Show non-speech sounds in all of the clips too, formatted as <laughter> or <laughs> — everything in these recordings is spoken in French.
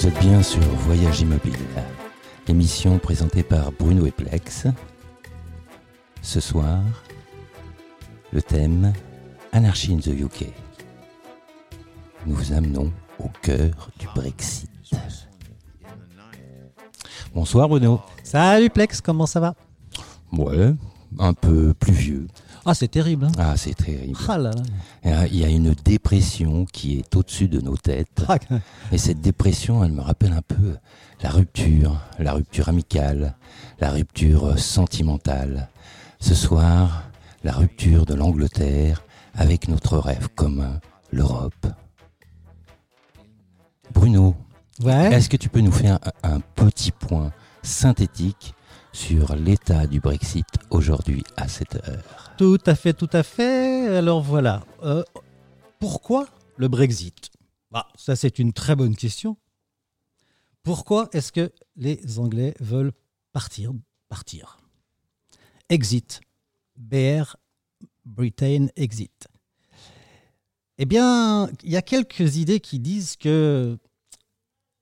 Vous êtes bien sur Voyage Immobile, émission présentée par Bruno Eplex. Ce soir, le thème Anarchy in the UK. Nous vous amenons au cœur du Brexit. Bonsoir Bruno. Salut Plex, comment ça va? Ouais, un peu pluvieux. Ah, c'est terrible. Hein Ah, c'est terrible. ah là là. Euh, Il y a une dépression qui est au-dessus de nos têtes. Ah, Et cette dépression, elle me rappelle un peu la rupture, la rupture amicale, la rupture sentimentale. Ce soir, la rupture de l'Angleterre avec notre rêve commun, l'Europe. Bruno, Ouais. est-ce que tu peux nous faire un, un petit point synthétique sur l'état du Brexit aujourd'hui à cette heure Tout à fait, tout à fait. Alors voilà. Euh, pourquoi le Brexit? Bah, Ça, c'est une très bonne question. Pourquoi est-ce que les Anglais veulent partir Partir? Exit. BR, Britain Exit. Eh bien, il y a quelques idées qui disent que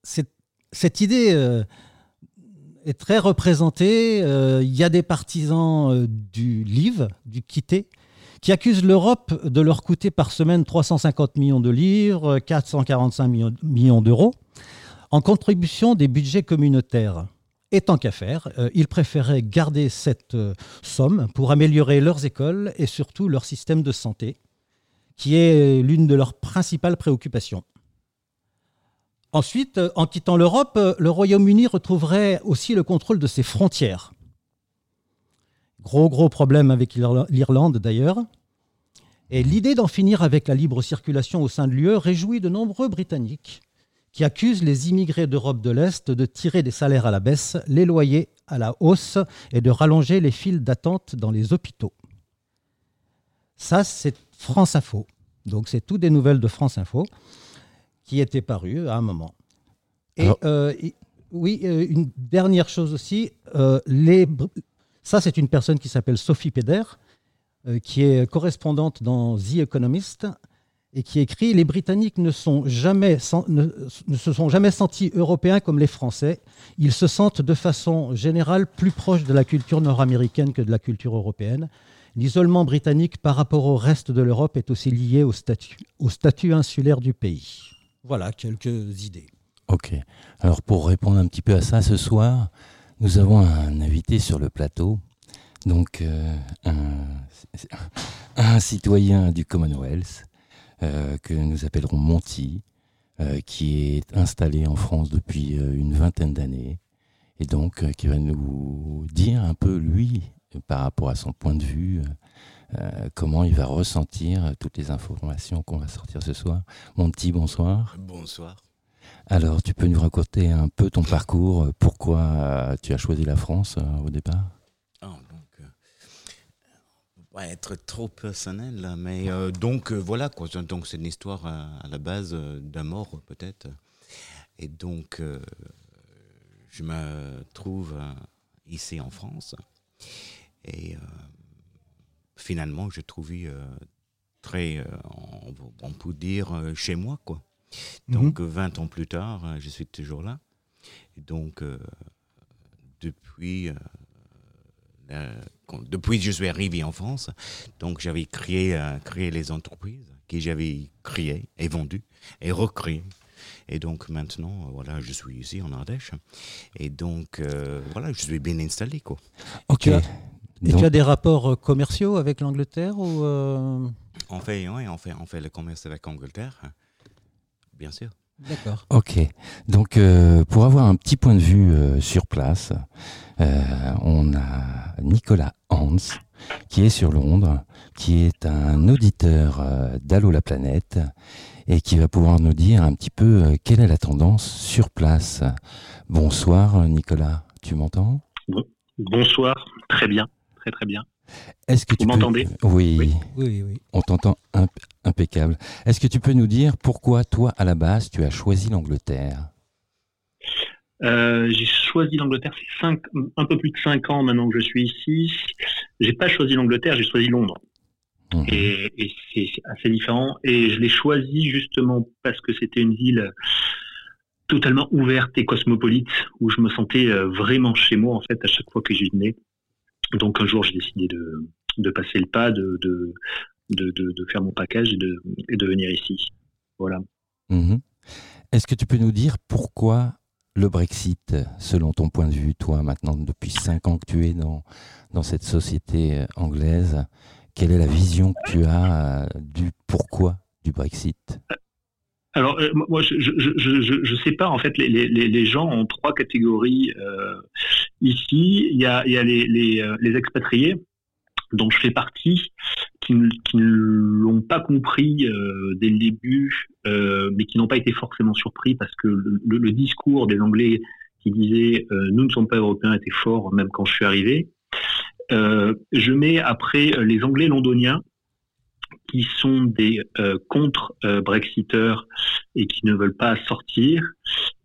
cette, idée euh, est très représentée. Euh, Il y a des partisans euh, du Leave, du quitter, qui accusent l'Europe de leur coûter par semaine 350 millions de livres, 445 millions, millions d'euros, en contribution des budgets communautaires. Et tant qu'à faire, euh, ils préféraient garder cette somme pour améliorer leurs écoles et surtout leur système de santé, qui est l'une de leurs principales préoccupations. Ensuite, euh, en quittant l'Europe, euh, le Royaume-Uni retrouverait aussi le contrôle de ses frontières. Gros, gros problème avec l'Irla- l'Irlande d'ailleurs. Et l'idée d'en finir avec la libre circulation au sein de l'UE réjouit de nombreux Britanniques qui accusent les immigrés d'Europe de l'Est de tirer des salaires à la baisse, les loyers à la hausse et de rallonger les files d'attente dans les hôpitaux. Ça, c'est France Info. Donc, c'est tout des nouvelles de France Info qui étaient parues à un moment. Et euh, oui, euh, une dernière chose aussi, euh, les, ça, c'est une personne qui s'appelle Sophie Peder, euh, qui est correspondante dans The Economist et qui écrit Les Britanniques ne, sont jamais, sen- ne, ne se sont jamais sentis européens comme les Français. Ils se sentent de façon générale plus proches de la culture nord-américaine que de la culture européenne. L'isolement britannique par rapport au reste de l'Europe est aussi lié au statut, au statut insulaire du pays. Voilà quelques idées. Ok. Alors pour répondre un petit peu à ça, ce soir, nous avons un invité sur le plateau, donc euh, un, <laughs> citoyen du Commonwealth euh, que nous appellerons Monty, euh, qui est installé en France depuis une vingtaine d'années, et donc qui va nous dire un peu lui, par rapport à son point de vue, euh, comment il va ressentir toutes les informations qu'on va sortir ce soir. Monty, bonsoir. Bonsoir. Alors, tu peux nous raconter un peu ton parcours, euh, pourquoi euh, tu as choisi la France euh, au départ? Ah, donc, euh, on va pas être trop personnel, là, mais euh, donc euh, voilà quoi. Donc c'est une histoire euh, à la base euh, d'un mort peut-être. Et donc euh, je me trouve euh, ici en France et euh, finalement j'ai trouvé euh, très, euh, on, on peut dire euh, chez moi quoi. Donc 20 ans plus tard, euh, je suis toujours là. Et donc euh, depuis, euh, depuis que je suis arrivé en France, donc j'avais créé, euh, créé les entreprises que j'avais créées et vendues et recréées. Et donc maintenant, voilà, je suis ici en Ardèche. Et donc, euh, voilà, je suis bien installé, quoi. Ok. Et Donc- tu as des rapports euh, commerciaux avec l'Angleterre ou euh, On fait, on fait, on fait le commerce avec Angleterre, hein. bien sûr. D'accord. Ok. Donc, euh, pour avoir un petit point de vue euh, sur place, euh, on a Nicolas Hans, qui est sur Londres, qui est un auditeur euh, d'Allo la planète et qui va pouvoir nous dire un petit peu euh, quelle est la tendance sur place. Bonsoir, Nicolas. Tu m'entends? Bonsoir, très bien, très très bien. Est-ce que tu Vous peux- m'entendez? Oui. Oui. Oui, oui. On t'entend imp- impeccable. Est-ce que tu peux nous dire pourquoi toi, à la base, tu as choisi l'Angleterre? Euh, j'ai choisi l'Angleterre, c'est cinq, un peu plus de cinq ans maintenant que je suis ici. J'ai pas choisi l'Angleterre, j'ai choisi Londres. Mhm. Et, et c'est assez différent. Et je l'ai choisi justement parce que c'était une ville totalement ouverte et cosmopolite, où je me sentais vraiment chez moi en fait à chaque fois que j'y venais. Donc un jour, j'ai décidé de, passer le pas, de, faire mon package et de, et de venir ici. Voilà. Mhm. Est-ce que tu peux nous dire pourquoi le Brexit, selon ton point de vue, toi, maintenant, depuis cinq ans que tu es dans, dans cette société euh, anglaise, quelle est la vision que tu as euh, du pourquoi du Brexit? Alors, euh, moi, je, je, je, sépare en fait les, gens en trois catégories ici. Il y a, a les, expatriés, dont je fais partie, qui, ne l'ont pas compris euh, dès le début, euh, mais qui n'ont pas été forcément surpris parce que le, discours des Anglais qui disait euh, nous ne sommes pas européens était fort même quand je suis arrivé. je mets après les Anglais londoniens qui sont des contre-Brexiteurs et qui ne veulent pas sortir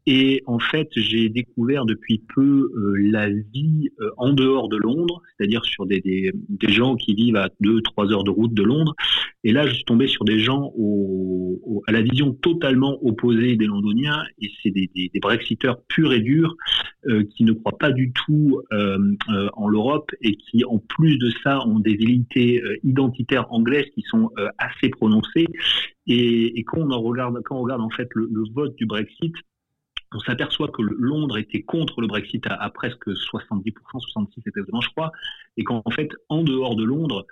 et en fait, j'ai découvert depuis peu euh, la vie euh, en dehors de Londres, c'est-à-dire sur des, des, gens qui vivent à 2-3 heures de route de Londres. Et là, je suis tombé sur des gens à la vision totalement opposée des Londoniens, et c'est des, des, Brexiteurs purs et durs euh, qui ne croient pas du tout en l'Europe et qui, en plus de ça, ont des vérités identitaires anglaises qui sont assez prononcées. Et, quand on regarde, quand on regarde en fait le vote du Brexit, on s'aperçoit que Londres était contre le Brexit à, presque 70%, 66% exactement, je crois, et qu'en fait, en dehors de Londres,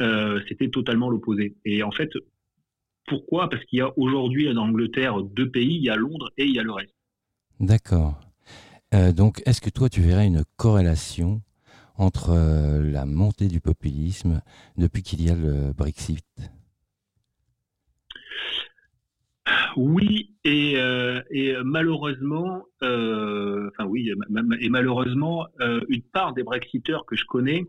euh, c'était totalement l'opposé. Et en fait, pourquoi? Parce qu'il y a aujourd'hui en Angleterre deux pays, il y a Londres et il y a le reste. D'accord. Euh, donc, est-ce que toi, tu verrais une corrélation entre euh, la montée du populisme depuis qu'il y a le Brexit? Oui, et, euh, malheureusement, euh, euh, une part des Brexiteurs que je connais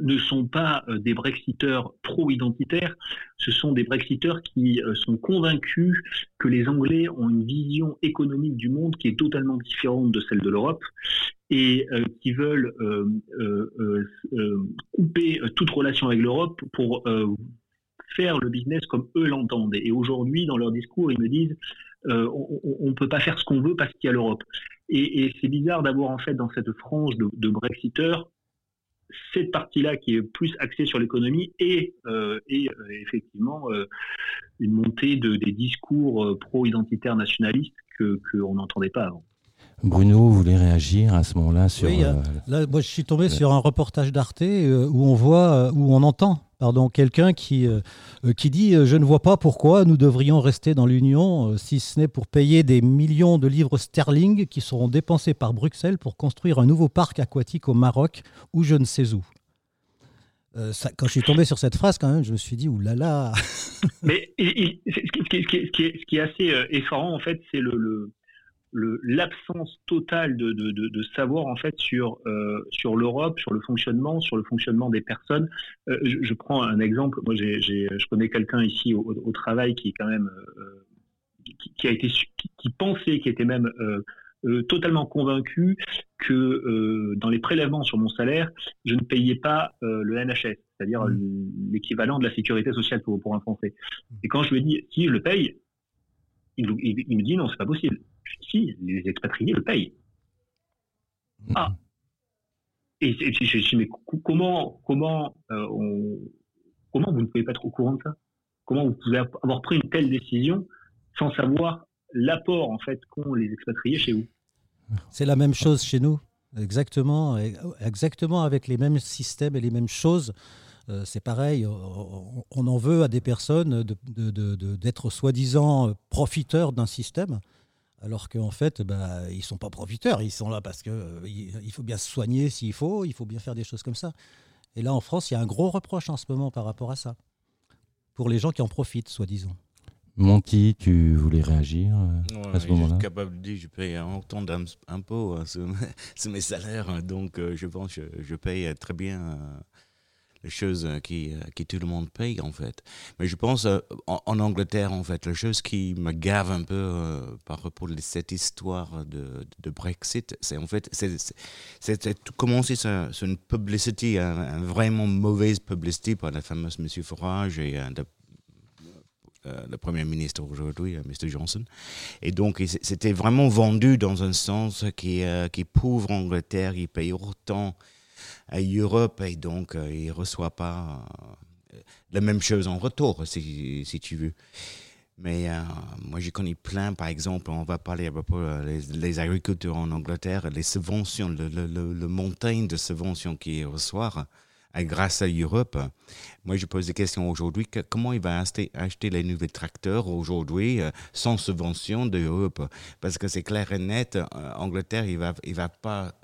ne sont pas des Brexiteurs pro-identitaires, ce sont des Brexiteurs qui sont convaincus que les Anglais ont une vision économique du monde qui est totalement différente de celle de l'Europe et qui veulent couper toute relation avec l'Europe pour faire le business comme eux l'entendent. Et aujourd'hui, dans leur discours, ils me disent euh, on ne peut pas faire ce qu'on veut parce qu'il y a l'Europe. Et, c'est bizarre d'avoir en fait dans cette frange de, Brexiteurs cette partie-là qui est plus axée sur l'économie et, euh, et euh, effectivement une montée de, des discours pro-identitaires nationalistes qu'on n'entendait pas avant. Bruno voulait réagir à ce moment-là sur. Oui, là, moi, je suis tombé sur un reportage d'Arte où on voit, où on entend pardon, quelqu'un qui, euh, euh, qui dit euh, Je ne vois pas pourquoi nous devrions rester dans l'Union si ce n'est pour payer des millions de livres sterling qui seront dépensés par Bruxelles pour construire un nouveau parc aquatique au Maroc ou je ne sais où. quand je suis tombé sur cette phrase, quand même, je me suis dit oulala. Mais ce, qui, est, assez effarant, en fait, c'est le l'absence totale de, de, de, savoir en fait sur euh, sur l'Europe, sur le fonctionnement, sur le fonctionnement des personnes. Euh, je, prends un exemple. Moi, j'ai, je connais quelqu'un ici au, au, travail qui est quand même euh, qui, qui, a été qui, pensait, qui était même totalement convaincu que dans les prélèvements sur mon salaire, je ne payais pas le NHS, c'est-à-dire mmh. l'équivalent de la sécurité sociale pour, pour un Français. Et quand je lui dis si je le paye, il, il, il me dit non, c'est pas possible si, les expatriés le payent. Mm-hmm. Ah. Et, je dis, mais comment, comment, euh, comment vous ne pouvez pas être au courant de ça? Comment vous pouvez avoir pris une telle décision sans savoir l'apport en fait qu'ont les expatriés chez vous? C'est la même chose chez nous, exactement, exactement avec les mêmes systèmes et les mêmes choses. Euh, c'est pareil, on en veut à des personnes d'être de, soi-disant profiteurs d'un système alors qu'en fait, bah, ils ne sont pas profiteurs, ils sont là parce qu'il euh, il faut bien se soigner s'il faut, il faut bien faire des choses comme ça. Et là, en France, il y a un gros reproche en ce moment par rapport à ça, pour les gens qui en profitent, soi-disant. Monty, tu voulais réagir euh, à ce moment-là Je suis capable de dire je paye autant d'impôts hein, sur, <laughs> mes salaires, hein, donc euh, je pense que je, paye très bien les choses qui, euh, qui tout le monde paye en fait. Mais je pense euh, en, Angleterre en fait, la chose qui me gave un peu euh, par rapport à cette histoire de, de Brexit, c'est en fait, c'est commencé sur, une publicité, un, vraiment mauvaise publicité par la fameuse Monsieur Farage et le Premier ministre aujourd'hui, Mr. Johnson. Et donc, c'était vraiment vendu dans un sens qui, qui pauvre Angleterre, il paye autant à l'Europe et donc il ne reçoit pas la même chose en retour, si, si tu veux. Mais euh, moi, j'ai connu plein, par exemple, on va parler à propos des les, agriculteurs en Angleterre, les subventions, le, le, le, montagne de subventions qu'ils reçoivent euh, grâce à l'Europe. Moi, je pose des questions aujourd'hui. Comment il va acheter, acheter les nouveaux tracteurs aujourd'hui euh, sans subvention de Parce que c'est clair et net, Angleterre, il ne va, il va pas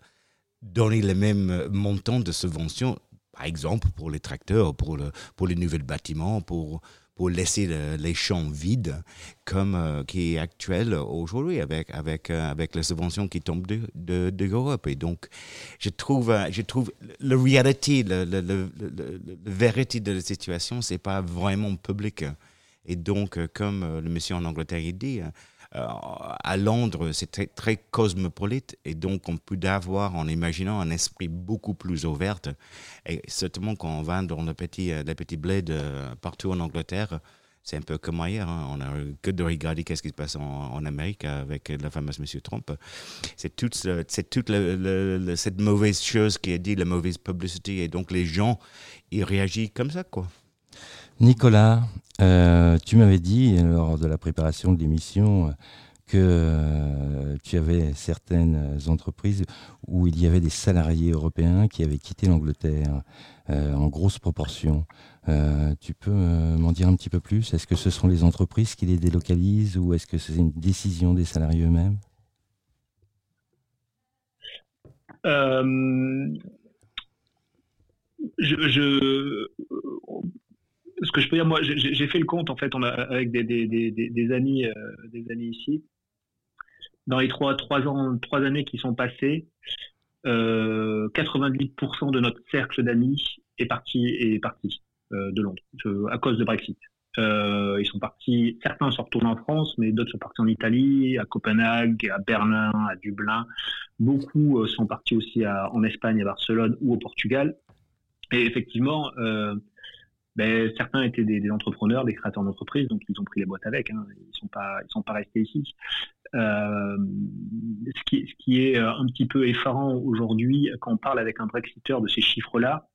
donner le même montant de subventions, par exemple, pour les tracteurs, pour, le, pour les nouveaux bâtiments, pour laisser les champs vides comme euh, qui est actuel aujourd'hui euh, avec les subventions qui tombent de, l'Europe et donc je trouve euh, je trouve la réalité le, la vérité de la situation c'est pas vraiment public. Et donc comme le monsieur en Angleterre dit à Londres, c'est très, cosmopolite et donc on peut avoir, en imaginant un esprit beaucoup plus ouvert. Et certainement, quand on va dans le petit, euh, les petits euh, partout en Angleterre, c'est un peu comme ailleurs. Hein. On a que de regarder qu'est-ce qui se passe en, Amérique avec la fameuse Monsieur Trump. C'est toute, c'est toute cette mauvaise chose qui est dit, la mauvaise publicité. Et donc les gens, ils réagissent comme ça, quoi. Nicolas, euh, tu m'avais dit lors de la préparation de l'émission que euh, tu avais certaines entreprises où il y avait des salariés européens qui avaient quitté l'Angleterre euh, en grosse proportion. tu peux m'en dire un petit peu plus? Est-ce que ce sont les entreprises qui les délocalisent ou est-ce que c'est une décision des salariés eux-mêmes? Je, ce que je peux dire, moi, j'ai fait le compte en fait, avec des, des, des, amis, euh, des amis ici. Dans les trois, trois ans, trois années qui sont passées, euh, 88% de notre cercle d'amis est parti est parti euh, de Londres à cause de Brexit. Euh, ils sont partis, certains sont retournés en France, mais d'autres sont partis en Italie, à Copenhague, à Berlin, à Dublin. Beaucoup sont partis aussi en Espagne, à Barcelone ou au Portugal. Et effectivement, ben, certains étaient des, entrepreneurs, des créateurs d'entreprises, donc ils ont pris les boîtes avec. Hein. Ils sont sont pas restés ici. Euh, ce, qui, ce qui est euh, un petit peu effarant aujourd'hui quand on parle avec un Brexiteur de ces chiffres-là,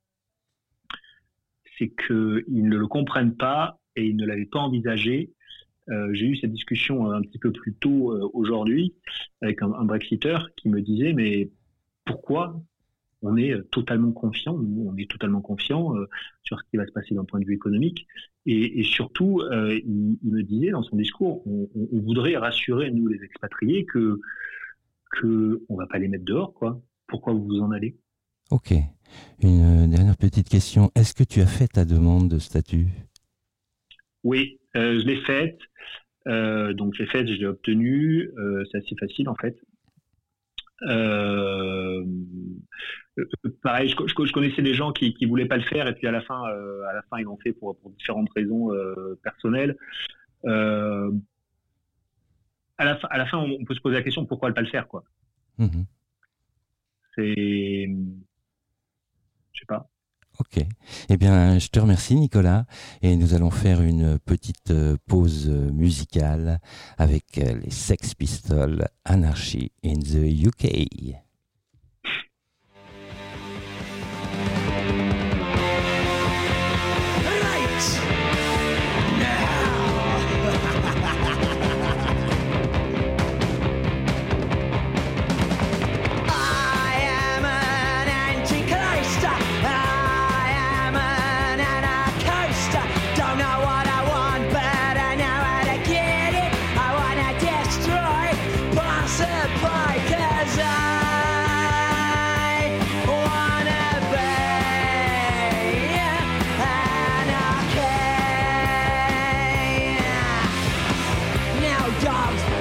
c'est qu'ils ne le comprennent pas et ils ne l'avaient pas envisagé. Euh, j'ai eu cette discussion un petit peu plus tôt aujourd'hui avec un, un Brexiteur qui me disait mais pourquoi on est euh, totalement confiant, on est totalement confiant euh, sur ce qui va se passer d'un point de vue économique. Et, surtout, euh, il, me disait dans son discours, on, voudrait rassurer nous les expatriés que que on va pas les mettre dehors, quoi. Pourquoi vous vous en allez? Ok. Une dernière petite question. Est-ce que tu as fait ta demande de statut? Oui, je l'ai faite. donc je l'ai faite, je l'ai obtenue. c'est assez facile en fait. Euh, pareil, je, connaissais des gens qui, qui voulaient pas le faire et puis à la fin, euh, à la fin, ils l'ont fait pour, différentes raisons euh, personnelles. à la, fin, à la fin, on peut se poser la question pourquoi ne pas le faire, quoi? Mmh C'est, je sais pas. Ok. Eh bien, je te remercie, Nicolas. Et nous allons faire une petite euh, pause musicale avec euh, les Sex Pistols Anarchy in the UK. Jobs.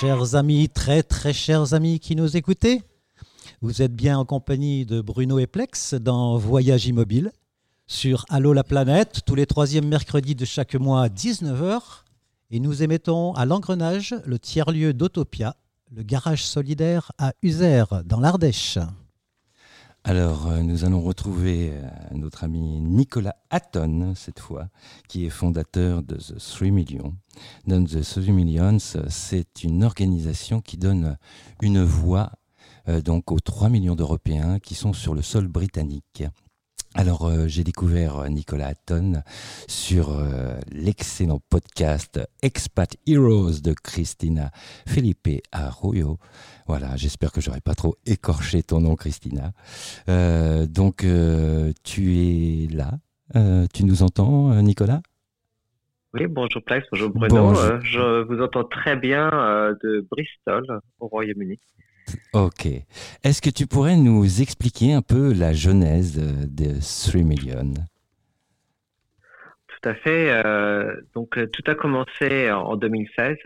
Chers amis, très très chers amis qui nous écoutez, vous êtes bien en compagnie de Bruno et Plex dans Voyage Immobile sur Allo la planète, tous les troisièmes mercredis de chaque mois à 19h. Et nous émettons à l'engrenage le tiers-lieu d'Autopia, le garage solidaire à Uzer, dans l'Ardèche. Alors, euh, nous allons retrouver euh, notre ami Nicolas Hatton, cette fois, qui est fondateur de The 3 Millions. Dans The 3 Millions, c'est une organisation qui donne une voix euh, donc aux 3 millions d'Européens qui sont sur le sol britannique. Alors, j'ai découvert Nicolas Hatton sur l'excellent podcast Expat Heroes de Christina Felipe Arroyo. Voilà, j'espère que j'aurai pas trop écorché ton nom, Christina. donc, tu es là. tu nous entends, Nicolas? Oui, bonjour Plex, bonjour Bruno. je vous entends très bien de Bristol, au Royaume-Uni. Ok. Est-ce que tu pourrais nous expliquer un peu la genèse de 3 Million? Tout à fait. Euh, donc, euh, tout a commencé en 2016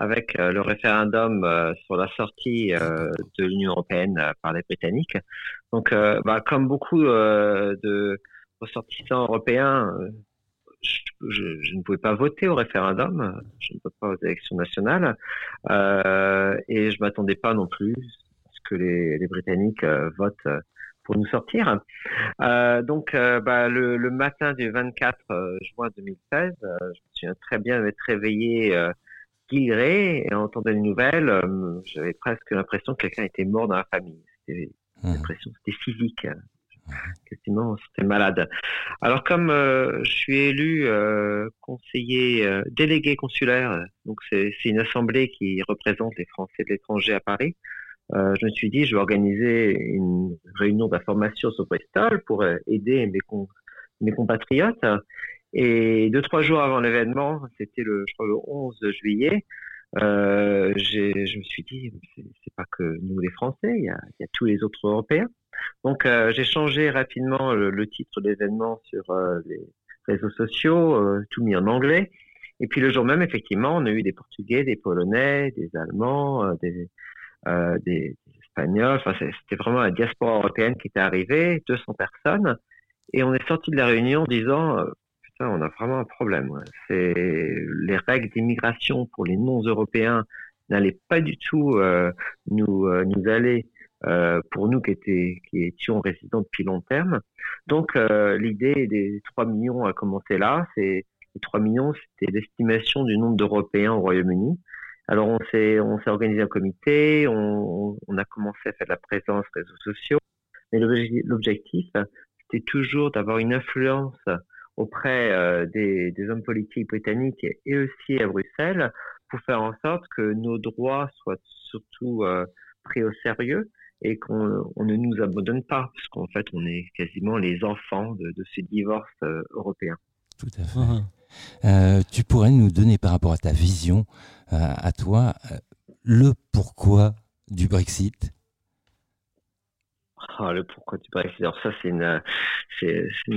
avec euh, le référendum sur la sortie de l'Union européenne par les Britanniques. Donc, bah, comme beaucoup de ressortissants européens, je, ne pouvais pas voter au référendum, je ne vote pas aux élections nationales, euh, et je m'attendais pas non plus à ce que les, Britanniques euh, votent pour nous sortir. Euh, donc, bah, le, matin du 24 juin 2016, je me souviens très bien d'être réveillé guilleré et en entendant les nouvelles, j'avais presque l'impression que quelqu'un était mort dans la famille. C'était mmh. l'impression, c'était physique. Effectivement, c'était malade. Alors comme euh, je suis élu euh, conseiller euh, délégué consulaire, donc c'est une assemblée qui représente les Français de l'étranger à Paris, je me suis dit je vais organiser une réunion d'information sur Bristol pour aider mes, mes compatriotes. Et deux trois jours avant l'événement, c'était le, le 11 juillet, euh, je me suis dit, c'est pas que nous les Français, il y a, tous les autres Européens. Donc euh, j'ai changé rapidement le, titre de l'événement sur euh, les réseaux sociaux, euh, tout mis en anglais. Et puis le jour même, effectivement, on a eu des Portugais, des Polonais, des Allemands, des, des, Espagnols. Enfin, c'était vraiment la diaspora européenne qui était arrivée, 200 personnes. Et on est sorti de la réunion en disant, on a vraiment un problème. C'est les règles d'immigration pour les non-européens n'allaient pas du tout euh, nous euh, nous aller euh, pour nous qui qui étions résidents depuis long terme. Donc l'idée des 3 millions a commencé là. C'est les 3 millions, c'était l'estimation du nombre d'Européens au Royaume-Uni. Alors on s'est on s'est organisé un comité, on, on a commencé à faire de la présence réseaux sociaux, mais l'objectif c'était toujours d'avoir une influence auprès euh, des, hommes politiques britanniques et aussi à Bruxelles pour faire en sorte que nos droits soient surtout euh, pris au sérieux et qu'on ne nous abandonne pas, parce qu'en fait, on est quasiment les enfants de, de ces divorces euh, européens. Tout à fait. tu pourrais nous donner par rapport à ta vision, à toi, le pourquoi du Brexit? Ah, le pourquoi du Brexit Alors ça, c'est une,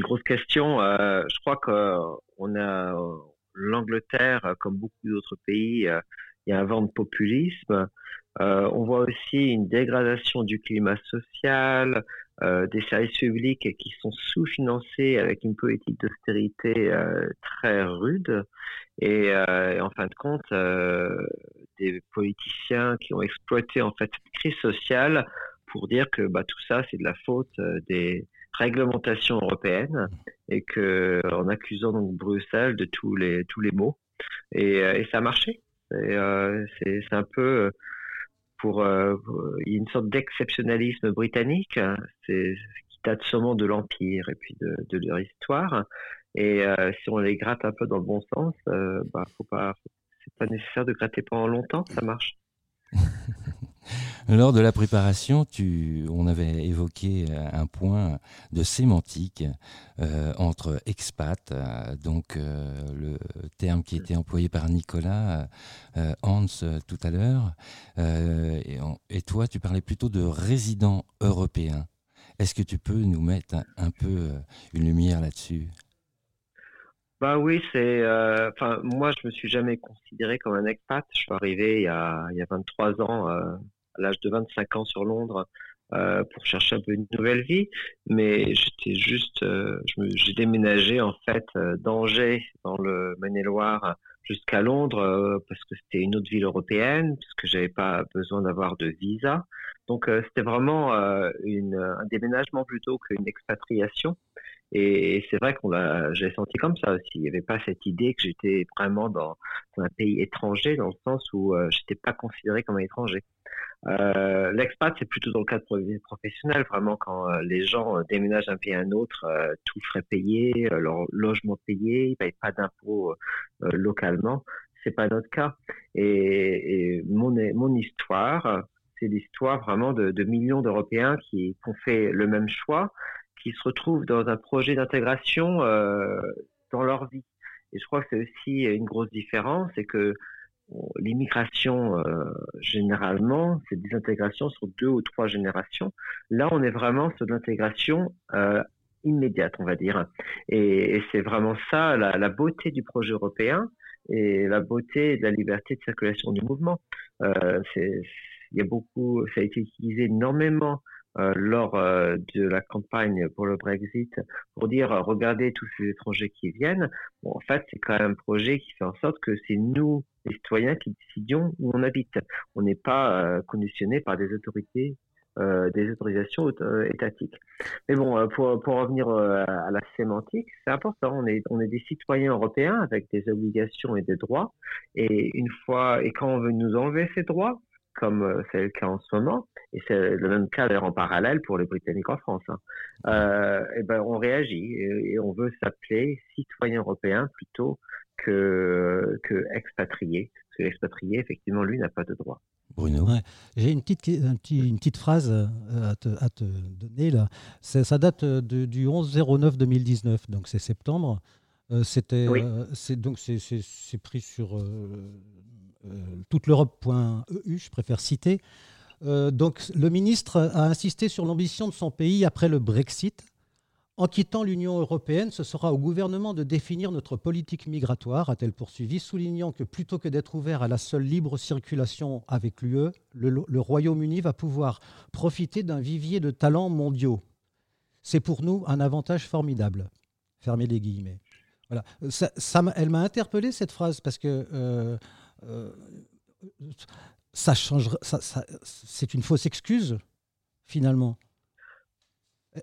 grosse question. Euh, je crois qu'on a l'Angleterre, comme beaucoup d'autres pays, euh, il y a un vent de populisme. Euh, on voit aussi une dégradation du climat social, des services publics qui sont sous-financés avec une politique d'austérité très rude. Et, et, en fin de compte, des politiciens qui ont exploité en fait cette crise sociale pour dire que bah, tout ça, c'est de la faute euh, des réglementations européennes et que en accusant donc Bruxelles de tous les tous les maux et, euh, ça a marché. Euh, c'est un peu pour il une sorte d'exceptionnalisme britannique, c'est qui date sûrement de l'empire et puis de, de, leur histoire. Et si on les gratte un peu dans le bon sens, bah faut pas, c'est pas nécessaire de gratter pendant longtemps, ça marche. <laughs> Lors de la préparation, tu, on avait évoqué euh, un point de sémantique euh, entre expat, euh, donc le terme qui était employé par Nicolas Hans tout à l'heure, et, toi, tu parlais plutôt de résident européen. Est-ce que tu peux nous mettre un peu une lumière là-dessus? Bah oui, c'est. Enfin, moi, je me suis jamais considéré comme un expat. Je suis arrivé il y a, il y a 23 ans, à l'âge de 25 ans sur Londres, euh, pour chercher un peu une nouvelle vie. Mais j'étais juste. j'ai déménagé en fait d'Angers, dans le Maine-et-Loire, jusqu'à Londres, parce que c'était une autre ville européenne, parce que j'avais pas besoin d'avoir de visa. Donc, c'était vraiment un déménagement plutôt qu'une expatriation. Et c'est vrai qu'on l'a, j'ai senti comme ça aussi. Il n'y avait pas cette idée que j'étais vraiment dans, un pays étranger, dans le sens où euh, j'étais pas considéré comme un étranger. Euh, l'expat, c'est plutôt dans le cadre professionnel, vraiment quand euh, les gens déménagent d'un pays à un autre, tout frais payé, leur logement payé, ils ne payent pas d'impôts localement. C'est pas notre cas. Et, mon, mon histoire, c'est l'histoire vraiment de, millions d'Européens qui ont fait le même choix qui se retrouvent dans un projet d'intégration euh, dans leur vie. Et je crois que c'est aussi une grosse différence, c'est que l'immigration, euh, généralement, c'est des intégrations sur deux ou trois générations. Là, on est vraiment sur l'intégration euh, immédiate, on va dire. Et, c'est vraiment ça, la, beauté du projet européen et la beauté de la liberté de circulation du mouvement. Il y a beaucoup, ça a été utilisé énormément lors euh, de la campagne pour le Brexit pour dire euh, regardez tous ces étrangers qui viennent. En fait, c'est quand même un projet qui fait en sorte que c'est nous, les citoyens, qui décidions où on habite. On n'est pas conditionné par des autorités euh, des autorisations étatiques. Mais bon, pour, pour revenir à la sémantique, c'est important. On est, on est des citoyens européens avec des obligations et des droits. Et une fois, et quand on veut nous enlever ces droits, comme euh, c'est le cas en ce moment, et c'est le même cas d'ailleurs en parallèle pour les Britanniques en France, hein. euh, et ben on réagit et, on veut s'appeler citoyen européen plutôt que, que expatrié, parce que l'expatrié, effectivement, lui, n'a pas de droit. Bruno. J'ai une petite, une petite phrase euh, à te, à te donner là. Ça date de, du 11-09-2019, donc c'est septembre. C'était, c'est donc c'est pris sur euh, toute l'Europe.eu, je préfère citer. Euh, donc, le ministre a insisté sur l'ambition de son pays après le Brexit. En quittant l'Union européenne, ce sera au gouvernement de définir notre politique migratoire, a-t-elle poursuivi, soulignant que plutôt que d'être ouvert à la seule libre circulation avec l'UE, le, Royaume-Uni va pouvoir profiter d'un vivier de talents mondiaux. C'est pour nous un avantage formidable. Fermez les guillemets. Voilà. Ça, elle m'a interpellé cette phrase parce que euh, euh, ça change, ça, c'est une fausse excuse finalement.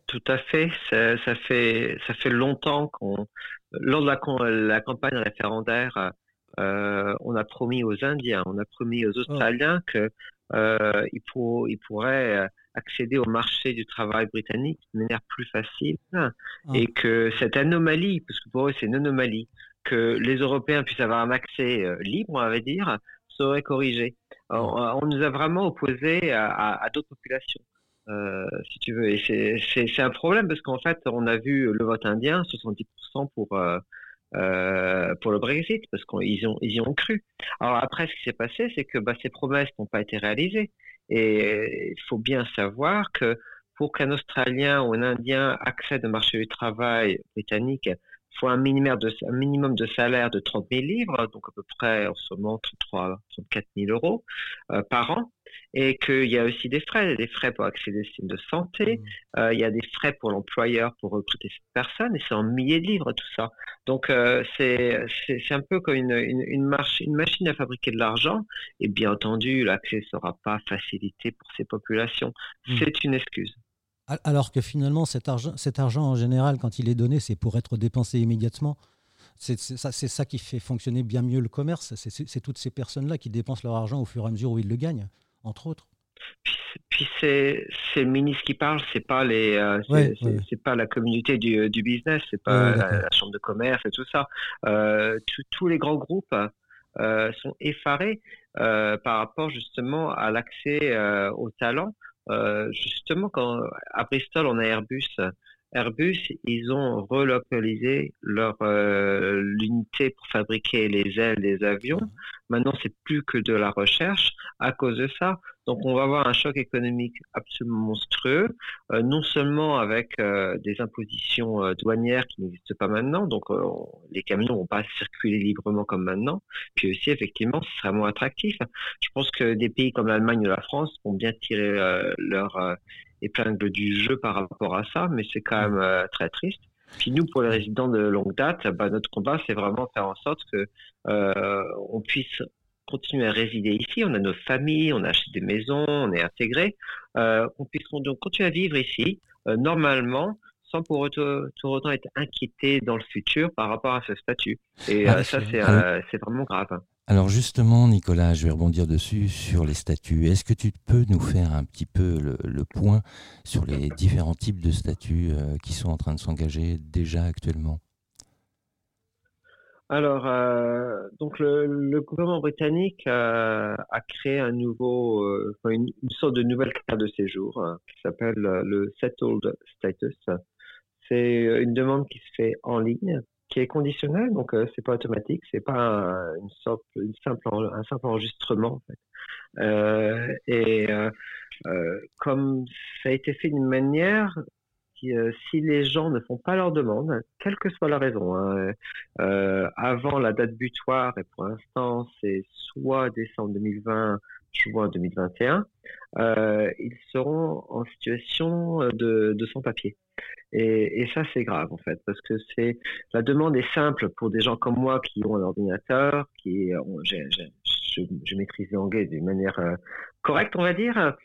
Tout à fait. Ça, fait ça fait longtemps qu'on, lors de la, la campagne référendaire, euh, on a promis aux Indiens, on a promis aux Australiens qu'ils que euh, ils, pourraient accéder au marché du travail britannique de manière plus facile ah. et que cette anomalie, parce que pour eux c'est une anomalie, que les Européens puissent avoir un accès euh, libre, on va dire, serait corrigé. on nous a vraiment opposés à, d'autres populations. Euh, si tu veux. Et c'est un problème parce qu'en fait, on a vu le vote indien, 70% pour, euh, pour le Brexit, parce qu'ils ont, ils y ont cru. Alors après, ce qui s'est passé, c'est que bah, ces promesses n'ont pas été réalisées. Et il faut bien savoir que pour qu'un Australien ou un Indien accède au marché du travail britannique, faut un minimum de, un minimum de salaire de 30 000 livres, donc à peu près en ce moment 33, 34 000 euros euh, par an, et qu'il y a aussi des frais, des frais pour accéder au système de santé, mmh. euh, il y a des frais pour l'employeur pour recruter cette personne, et c'est en milliers de livres tout ça. Donc euh, c'est un peu comme une, une, une, marche, une machine à fabriquer de l'argent, et bien entendu l'accès ne sera pas facilité pour ces populations. Mmh. C'est une excuse. Alors que finalement, cet argent, cet argent, en général, quand il est donné, c'est pour être dépensé immédiatement. C'est ça, ça, qui fait fonctionner bien mieux le commerce. C'est toutes ces personnes-là qui dépensent leur argent au fur et à mesure où ils le gagnent, entre autres. Puis, c'est le ministre qui parle, c'est pas les, euh, c'est pas la communauté du, du business, c'est pas la, chambre de commerce et tout ça. Euh, tous les grands groupes euh, sont effarés par rapport justement à l'accès aux talents. Euh, justement, quand à Bristol, on a Airbus. Airbus, ils ont relocalisé leur euh, l'unité pour fabriquer les ailes des avions. Maintenant, c'est plus que de la recherche. À cause de ça, Donc on va avoir un choc économique absolument monstrueux, euh, non seulement avec euh, des impositions euh, douanières qui n'existent pas maintenant, donc les camions vont pas circuler librement comme maintenant, puis aussi effectivement ce sera moins attractif. Je pense que des pays comme l'Allemagne ou la France vont bien tirer leur épingle du jeu par rapport à ça, mais c'est quand même très triste. Puis nous, pour les résidents de longue date, bah, notre combat, c'est vraiment faire en sorte que on puisse continuer à résider ici, on a nos familles, on a acheté des maisons, on est intégré, euh, on puisse donc continuer à vivre ici euh, normalement sans pour autant, être inquiété dans le futur par rapport à ce statut. Et ah, euh, ça, c'est vraiment grave. Hein. Alors justement, Nicolas, je vais rebondir dessus sur les statuts. Est-ce que tu peux nous faire un petit peu le, point sur les différents types de statuts qui sont en train de s'engager déjà actuellement? Alors, euh, donc le, gouvernement britannique a créé un euh, une, sorte de nouvelle carte de séjour qui s'appelle euh, le Settled Status. C'est une demande qui se fait en ligne, qui est conditionnelle, donc c'est pas automatique, c'est pas sorte, une simple, un simple enregistrement. Et comme ça a été fait d'une manière euh, si, les gens ne font pas leur demande, quelle que soit la raison, hein, euh, avant la date butoir, et pour l'instant c'est soit décembre 2020, soit 2021, euh, ils seront en situation de, sans-papier. Et, ça, c'est grave en fait, parce que c'est la demande est simple pour des gens comme moi qui ont un ordinateur, qui j'ai, je, je maîtrise l'anglais d'une manière euh, correcte, on va dire.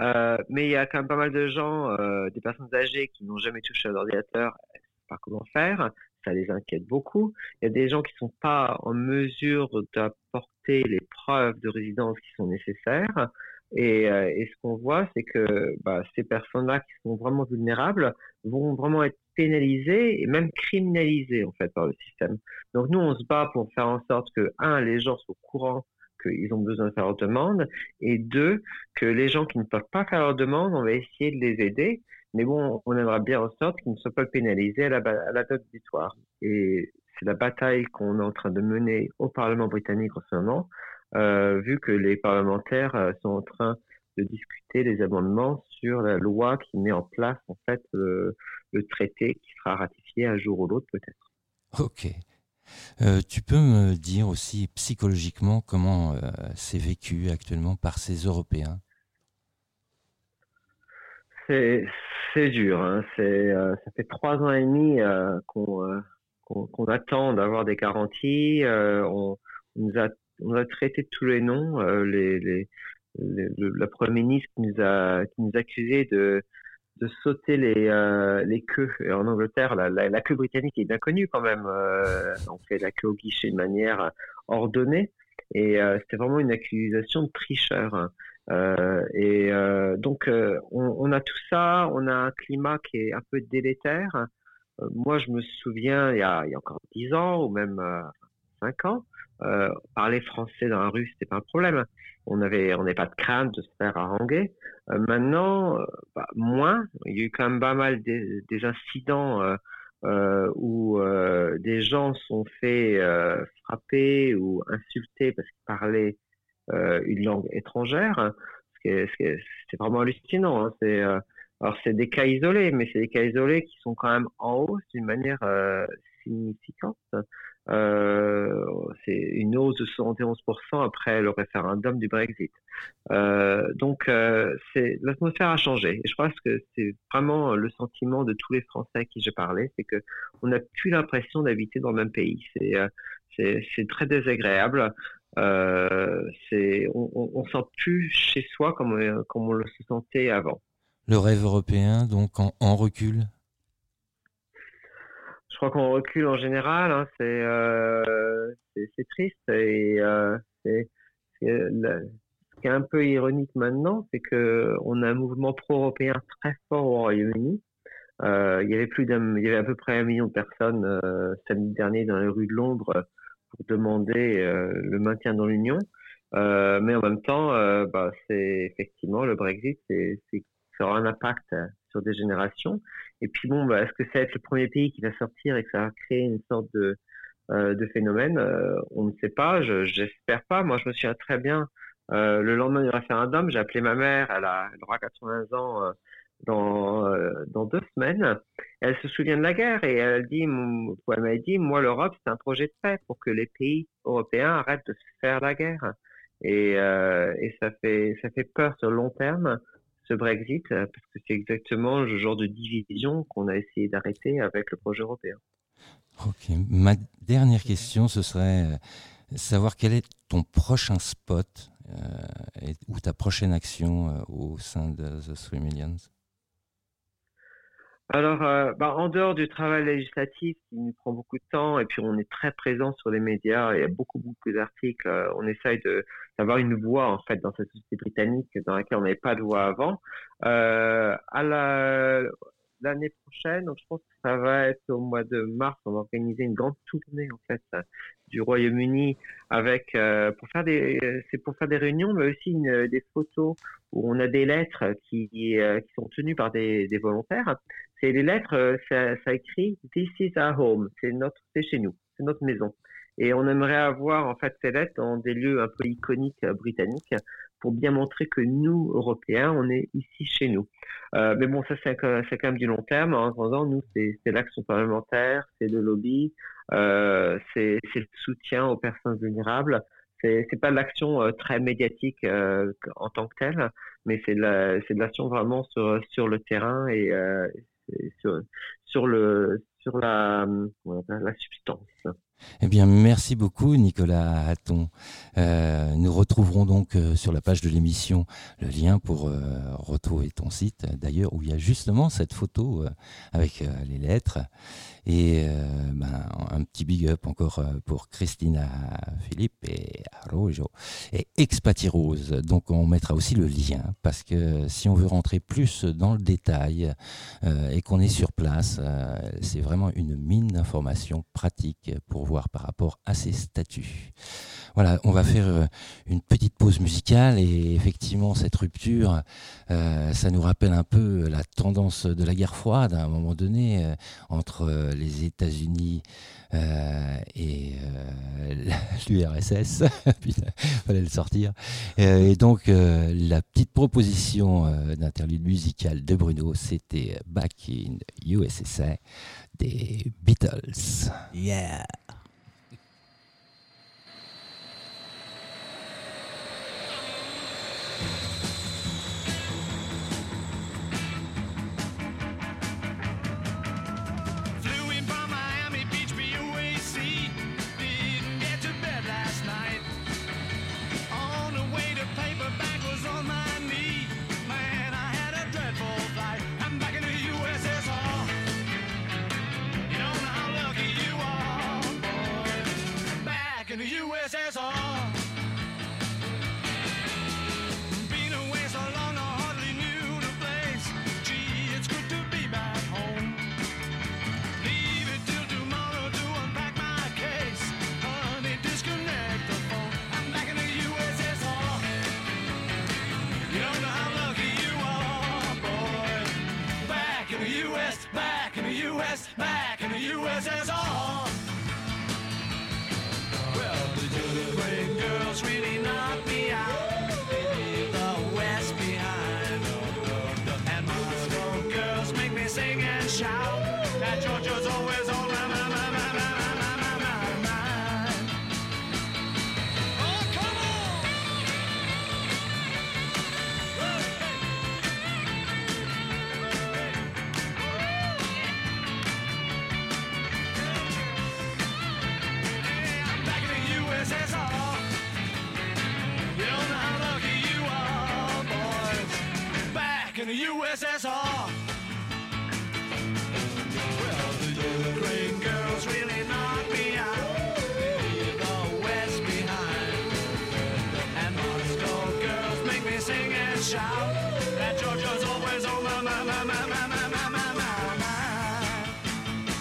Euh, mais il y a quand même pas mal de gens, euh, des personnes âgées qui n'ont jamais touché à l'ordinateur, pas comment faire. Ça les inquiète beaucoup. Il y a des gens qui ne sont pas en mesure d'apporter les preuves de résidence qui sont nécessaires. Et, et ce qu'on voit, c'est que bah, ces personnes-là qui sont vraiment vulnérables vont vraiment être pénalisées et même criminalisées en fait par le système. Donc nous, on se bat pour faire en sorte que un, les gens soient au courant qu'ils ont besoin de faire leur demande, et deux, que les gens qui ne peuvent pas faire leur demande, on va essayer de les aider, mais bon, on aimerait bien en sorte qu'ils ne soient pas pénalisés à la, à la date victoire. Et c'est la bataille qu'on est en train de mener au Parlement britannique en ce moment, euh, vu que les parlementaires euh, sont en train de discuter des amendements sur la loi qui met en place en fait le traité qui sera ratifié un jour ou l'autre peut-être. Ok. Euh, tu peux me dire aussi psychologiquement comment euh, c'est vécu actuellement par ces Européens? C'est dur. Hein. Euh, ça fait trois ans et demi qu'on attend d'avoir des garanties. On, a, traité tous les noms. Le, Premier ministre nous a, nous de de sauter les, euh, les queues. en Angleterre, la, la, queue britannique est bien connue quand même. Euh, on fait la queue au guichet de manière ordonnée. Et euh, c'était vraiment une accusation de tricheur. et donc, on, a tout ça. On a un climat qui est un peu délétère. moi, je me souviens, il y a, il y a encore dix ans ou même cinq ans, parler français dans la rue, c'était pas un problème. On avait, on n'avait pas de crainte de se faire haranguer. Euh, maintenant, euh, bah, moins. Il y a eu quand même pas mal des, incidents euh, où des gens sont fait frapper ou insulter parce qu'ils parlaient une langue étrangère. C'est vraiment hallucinant. Hein. Alors c'est des cas isolés, mais c'est des cas isolés qui sont quand même en hausse d'une manière significante. Euh, c'est une hausse de 71% après le référendum du Brexit. Euh, donc, euh, l'atmosphère a changé. Et je pense que c'est vraiment le sentiment de tous les Français à qui j'ai parlé, c'est que on n'a plus l'impression d'habiter dans le même pays. C'est c'est très désagréable. Euh, on, on, on, sent plus chez soi comme, on le se sentait avant. Le rêve européen, donc en recul? Je crois qu'on recule en général. Hein, euh, c'est triste et euh, ce qui est un peu ironique maintenant, c'est que on a un mouvement pro-européen très fort au Royaume-Uni. Euh, il y avait plus d'un, il y avait à peu près un million de personnes samedi dernier dans les rues de Londres pour demander le maintien dans l'Union. Mais en même temps, bah, c'est effectivement le Brexit, c'est, ça aura un impact sur des générations. Et puis bon, bah, est-ce que ça va être le premier pays qui va sortir et que ça va créer une sorte de, euh, de phénomène euh, On ne sait pas, j'espère pas. Moi, je me souviens très bien le lendemain du référendum, j'ai appelé ma mère, elle, a, elle aura 80 ans dans, dans deux semaines. Elle se souvient de la guerre et elle dit, elle m'a dit, moi l'Europe c'est un projet de paix pour que les pays européens arrêtent de faire la guerre. Et, et ça fait ça fait peur sur le long terme ce Brexit, euh, parce que c'est exactement le genre de division qu'on a essayé d'arrêter avec le projet européen. Ok. Ma dernière question, ce serait euh, savoir quel est ton prochain spot euh, ou ta prochaine action au sein de The Three Millions? Alors, euh, bah, en dehors du travail législatif qui nous prend beaucoup de temps, et puis on est très présent sur les médias, il y a beaucoup, beaucoup d'articles, on essaye de, d'avoir une voix, en fait, dans cette société britannique dans laquelle on n'avait pas de voix avant. Euh, à la, l'année prochaine, donc je pense que ça va être au mois de mars, on va organiser une grande tournée, en fait, du Royaume-Uni avec, euh, pour faire des, c'est pour faire des réunions, mais aussi une, des photos où on a des lettres qui, qui sont tenues par des, des volontaires et les lettres, euh, ça, ça écrit This is our home. C'est notre, c'est chez nous, c'est notre maison. Et on aimerait avoir en fait ces lettres dans des lieux un peu iconiques euh, britanniques pour bien montrer que nous, Européens, on est ici chez nous. Euh, mais bon, ça c'est quand même du long terme. En attendant, nous, c'est l'action parlementaire, c'est le lobby, euh, c'est le soutien aux personnes vulnérables. C'est pas l'action euh, très médiatique euh, en tant que telle, mais c'est de l'action vraiment sur, sur le terrain et sur, sur, le, sur la, la substance. Eh bien, merci beaucoup, Nicolas Hatton. Euh, nous retrouverons donc euh, sur la page de l'émission le lien pour euh, retrouver ton site, d'ailleurs, où il y a justement cette photo avec les lettres. Et ben, un petit big up encore pour Christina Philippe et Arrojo et Expatirose. Donc, on mettra aussi le lien parce que si on veut rentrer plus dans le détail et qu'on est sur place, c'est vraiment une mine d'informations pratiques pour voir par rapport à ces statuts. Voilà, on va faire euh, une petite pause musicale et effectivement cette rupture, euh, ça nous rappelle un peu la tendance de la guerre froide à un moment donné euh, entre les États-Unis et <laughs> l'URSS. <laughs> Il fallait le sortir. et donc la petite proposition d'interlude musical de Bruno, c'était Back in USSR des Beatles. Yeah. and shout that Georgia's always on my, my, my, my, my, my, my, my, my, mind.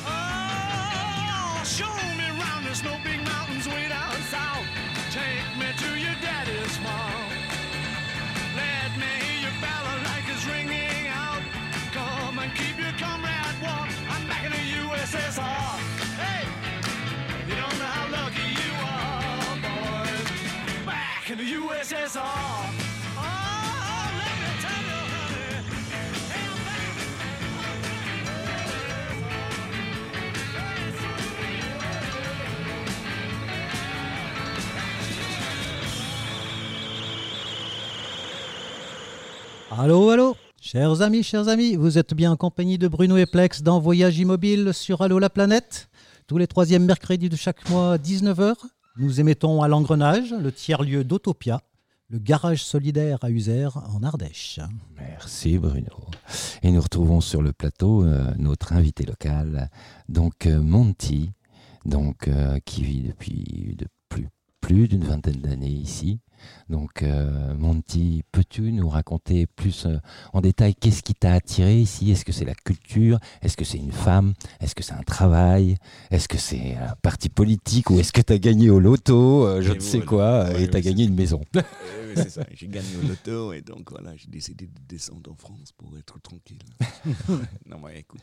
Oh, show me round the snow big mountains way down south. Take me to your daddy's farm. Let me hear your bellow like it's ringing out. Come and keep your comrade warm. I'm back in the USSR. Hey, you don't know how lucky you are, boys. Back in the USSR. Allô, allô Chers amis, chers amis, vous êtes bien en compagnie de Bruno et Plex dans Voyage Immobile sur Allô la planète. Tous les troisièmes mercredis de chaque mois à 19h, nous émettons à l'engrenage, le tiers-lieu d'Autopia, le garage solidaire à User en Ardèche. Merci Bruno. Et nous retrouvons sur le plateau euh, notre invité local, donc euh, Monty, donc, euh, qui vit depuis de plus, plus d'une vingtaine d'années ici. Donc euh, Monty, peux-tu nous raconter plus euh, en détail qu'est-ce qui t'a attiré ici? Est-ce que c'est la culture? Est-ce que c'est une femme? Est-ce que c'est un travail? Est-ce que c'est un parti politique? Ou est-ce que tu as gagné au loto? Euh, Je ne sais quoi Ouais, Et tu as gagné une maison Oui, <laughs> c'est ça. J'ai gagné au loto et donc voilà, j'ai décidé de descendre en France pour être tranquille. <laughs> non, mais écoute.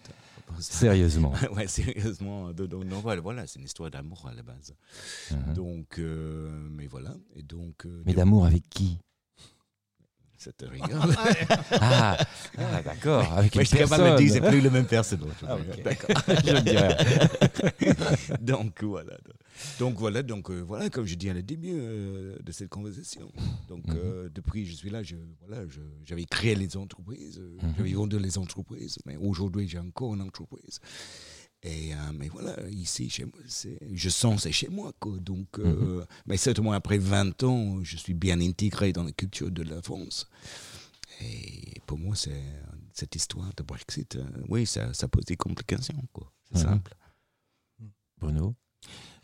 se- Sérieusement. <laughs> ouais, sérieusement. non, voilà, c'est une histoire d'amour à la base. Mhm. Donc, euh, mais voilà. Et donc. Mais d'amour avec qui? Ça te regarde. <laughs> Ah, ah, d'accord, avec Moi, une je pas me dire, c'est personne. plus le même personne. Ah. D'accord. <laughs> Je <laughs> donc voilà. Donc voilà, donc euh, voilà, comme je dis à le début euh, de cette conversation. Donc Mhm. euh, depuis que je suis là, je voilà, je- j'avais créé les entreprises, Mhm. j'avais vendu les entreprises, mais aujourd'hui j'ai encore une entreprise. Et euh, mais voilà, ici chez moi, je sens c'est chez moi quoi. Donc, euh, Mhm. mais certainement après 20 ans, je suis bien intégré dans la culture de la France. Et pour moi, c'est cette histoire de Brexit. euh, oui, ça, ça pose des complications quoi. C'est Mhm. simple. Bruno?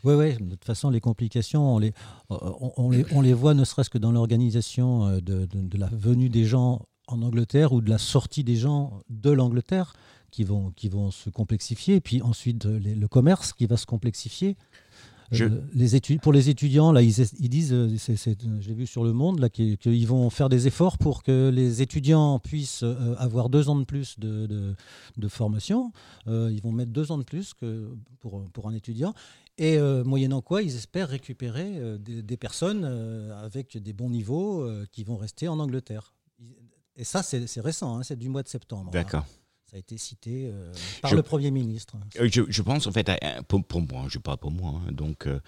Oui, oui, de toute façon, les complications, on les, on, on les, on les voit ne serait-ce que dans l'organisation de, de- de la venue des gens en Angleterre ou de la sortie des gens de l'Angleterre qui vont, qui vont se complexifier, et puis ensuite euh, les- le commerce qui va se complexifier. Je- Euh, les études, pour les étudiants, là, ils, ils disent, euh, c'est- c'est- j'ai vu sur le Monde, là, qu'ils qu'ils vont faire des efforts pour que les étudiants puissent euh, avoir deux ans de plus de, de- de formation. Euh, ils vont mettre deux ans de plus que pour, pour un étudiant. Et moyennant quoi, ils espèrent récupérer des, des personnes avec des bons niveaux qui vont rester en Angleterre. Et ça, c'est c'est récent, hein, c'est du mois de septembre. D'accord. Ça a été cité euh, par Je- le Premier ministre. Euh, Je, je pense en fait, à- pour, pour moi, je parle pour moi, hein, donc euh,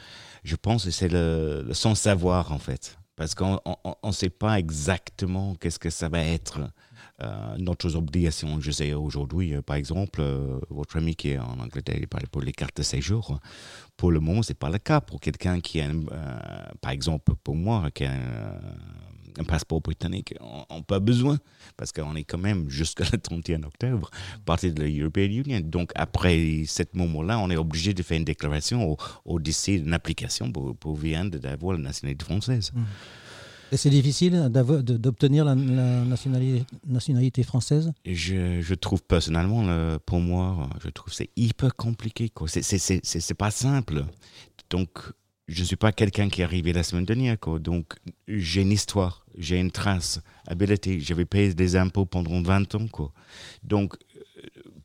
je pense que c'est le, le sans savoir en fait, parce qu'on ne sait pas exactement qu'est-ce que ça va être euh, notre obligation. Je sais aujourd'hui, euh, par exemple, euh, votre ami qui est en Angleterre, il parle pour les cartes de séjour. Pour le moment, c'est pas le cas. Pour quelqu'un qui euh, par exemple, pour moi, qui a un, passeport britannique, on n'a pas besoin parce qu'on est quand même jusqu'à le 31 octobre partie de l'European Union. Donc après ce moment-là, on est obligé de faire une déclaration au, au décès d'une application pour, pour d'avoir la nationalité française. Et c'est difficile d'obtenir la, la nationalité, nationalité française? Je, je trouve personnellement, le- pour moi, je trouve c'est hyper compliqué. c'est pas simple. Donc, je suis pas quelqu'un qui est arrivé la semaine dernière. Donc, j'ai une histoire, j'ai une trace, habilité. J'avais payé des impôts pendant 20 ans. Donc,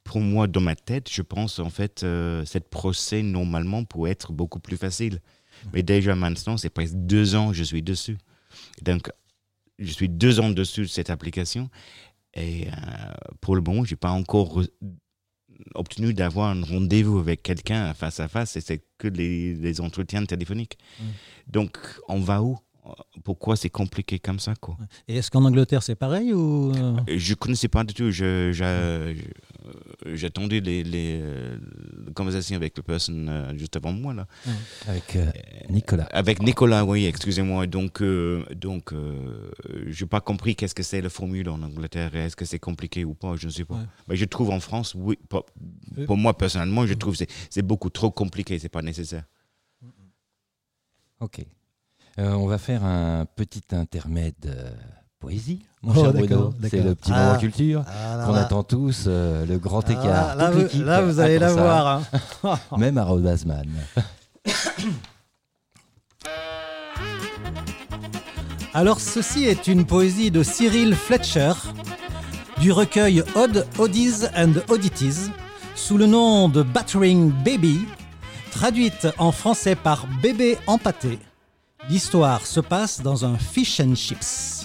pour moi, dans ma tête, je pense en fait, euh, cette procès, normalement, pour être beaucoup plus facile. Mais déjà maintenant, c'est presque deux ans que je suis dessus. Donc, je suis deux ans dessus de cette application. Et euh, pour le moment, j'ai pas encore re- obtenu d'avoir un rendez-vous avec quelqu'un face à face. Et c'est que les, les entretiens téléphoniques. Mm. Donc, on va où? Pourquoi c'est compliqué comme ça quoi? Et est-ce qu'en Angleterre c'est pareil ou euh, Je connaissais pas du tout. Je, je- je- j'attendais les, les, euh, conversations avec la personne euh, juste avant moi là. Avec euh, Nicolas. Avec Nicolas, oui, excusez-moi. Donc, euh, donc, euh, j'ai pas compris qu'est-ce que c'est la formule en Angleterre. Est-ce que c'est compliqué ou pas? Je ne sais pas. Ouais. Mais je trouve en France, oui. Pour, Euh. pour moi personnellement, je trouve que c'est, c'est beaucoup trop compliqué. C'est pas nécessaire. Ok. Euh, on va faire un petit intermède euh, poésie, mon Oh, cher d'accord, Bruno. C'est le petit Ah. moment culture Ah, qu'on attend tous, euh, le grand Ah, écart. là, vous, l'équipe là, vous allez la voir. hein. <laughs> <laughs> Même à Rodasman. <coughs> Alors, ceci est une poésie de Cyril Fletcher du recueil Odd Oddies and Oddities sous le nom de Battering Baby, traduite en français par Bébé empâté L'histoire se passe dans un fish and chips.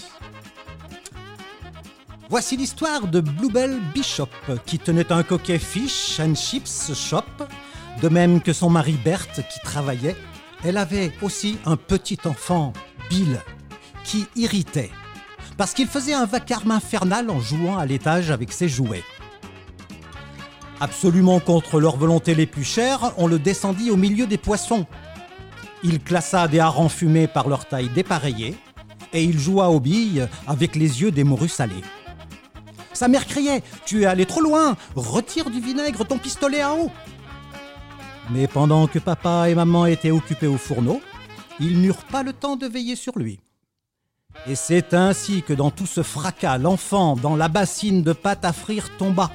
Voici l'histoire de Bluebell Bishop, qui tenait un coquet fish and chips shop, de même que son mari Berthe, qui travaillait. Elle avait aussi un petit enfant, Bill, qui irritait, parce qu'il faisait un vacarme infernal en jouant à l'étage avec ses jouets. Absolument contre leur volonté les plus chères, on le descendit au milieu des poissons. Il classa des harengs fumés par leur taille dépareillée, et il joua aux billes avec les yeux des morues salées. Sa mère criait Tu es allé trop loin Retire du vinaigre ton pistolet à eau Mais pendant que papa et maman étaient occupés au fourneau, ils n'eurent pas le temps de veiller sur lui. Et c'est ainsi que dans tout ce fracas, l'enfant, dans la bassine de pâte à frire, tomba.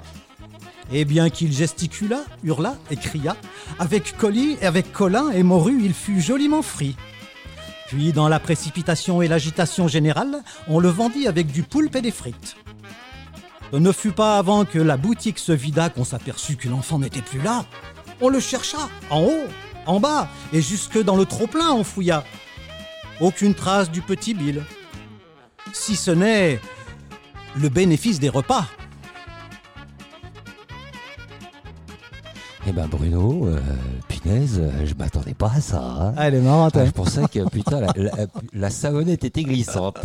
Et bien qu'il gesticula, hurla et cria, avec Colli, avec Colin et Morue, il fut joliment frit. Puis, dans la précipitation et l'agitation générale, on le vendit avec du poulpe et des frites. Ne fut pas avant que la boutique se vida qu'on s'aperçut que l'enfant n'était plus là. On le chercha, en haut, en bas, et jusque dans le trop-plein on fouilla. Aucune trace du petit Bill. Si ce n'est le bénéfice des repas. Eh ben Bruno, euh, punaise, euh, je m'attendais pas à ça. hein. Ah, elle est marrante, Ah, je pensais que putain la, la, la savonnette était glissante.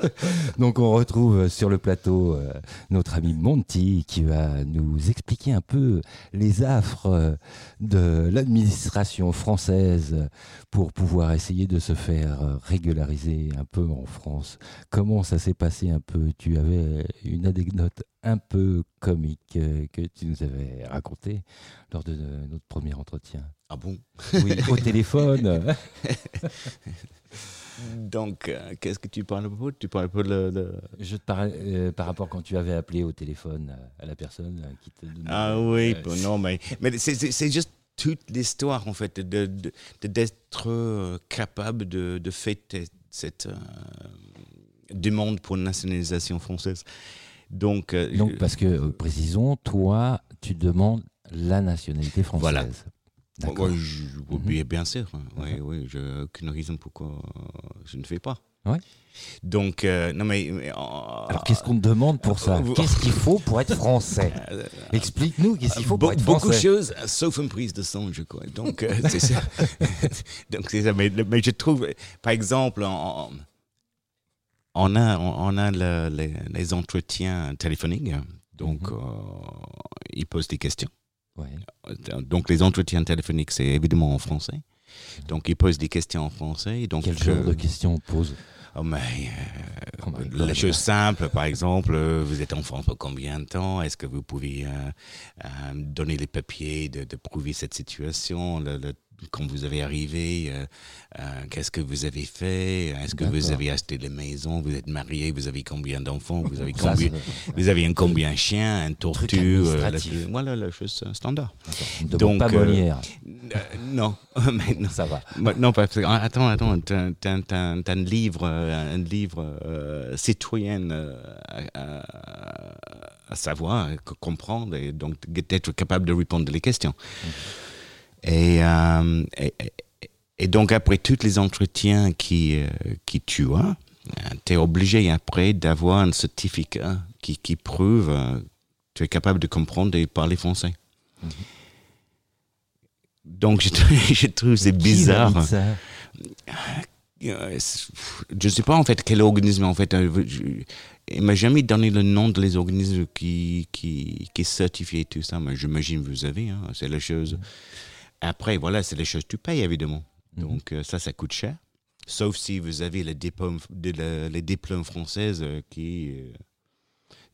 <laughs> Donc on retrouve sur le plateau euh, notre ami Monty qui va nous expliquer un peu les affres euh, de l'administration française pour pouvoir essayer de se faire euh, régulariser un peu en France. Comment ça s'est passé un peu? Tu avais une anecdote un peu comique euh, que tu nous avais racontée lors de euh, notre premier entretien. Ah bon? Oui, au <laughs> téléphone. <laughs> Donc, euh, qu'est-ce que tu parles pour? Tu parles pour le. le- Je te parlais euh, par rapport quand tu avais appelé au téléphone à la personne qui te donnait- Ah oui, Euh, bon, non, mais, mais c'est- juste toute l'histoire, en fait, de de- de- d'être euh, capable de, de faire te- cette demande pour une nationalisation française. Donc, euh, Donc parce que euh, précisons, toi, tu demandes la nationalité française. Voilà. Ouais, je- oui, Mhm. bien- sûr. Oui, oui, je n'ai aucune raison pourquoi euh, je ne fais pas. Ouais. Donc, euh, non, mais. mais, euh, Alors qu'est-ce qu'on te demande pour ça? Qu'est-ce qu'il faut pour être français? <laughs> Explique-nous qu'est-ce qu'il faut pour être beaucoup de français? choses, sauf une prise de sang, je crois. Donc, c'est ça. <laughs> <laughs> Donc, c'est ça. Mais, mais je trouve, par exemple, on, on a, on a le- les, les entretiens téléphoniques. Donc, Mhm. euh, ils posent des questions. Ouais. Donc, les entretiens téléphoniques, c'est évidemment en français. Donc, ils posent des questions en français. Donc, Quel genre euh, de questions on pose oh, mais, euh, Oh God. les choses simples, par exemple, euh, vous êtes en France pour combien de temps? Est-ce que vous pouvez euh, euh, donner les papiers de, de prouver cette situation le- le- Quand vous avez arrivé, euh, euh, qu'est-ce que vous avez fait? Est-ce que vous avez acheté la maison Vous êtes marié Vous avez combien d'enfants? Vous avez Ça, combien c'est- Vous avez un combien de chiens, un tortue euh, la-. Voilà la chose standard. Donc, pas euh, non, <laughs> mais non. Ça va. Non, parce que, ah, attends, attends, t'as, un livre, un livre euh, citoyen euh, à, à- à savoir, à co- comprendre et donc d'être capable de répondre les questions. Et, euh, et, donc après tous les entretiens qui, euh, qui tu as, tu es obligé après d'avoir un certificat qui, qui prouve euh, que tu es capable de comprendre et parler français. Donc je, trouve- <laughs> je trouve c'est bizarre. Euh, Je ne sais pas en fait quel organisme en fait. euh, je- Il m'a jamais donné le nom de les organismes qui qui qui certifient tout ça, mais j'imagine que vous avez. Hein, c'est la chose. Après voilà, c'est les choses que tu payes évidemment. Mhm. Donc euh, ça, ça coûte cher. Sauf si vous avez le diplôme, de la- les diplômes françaises euh, qui euh,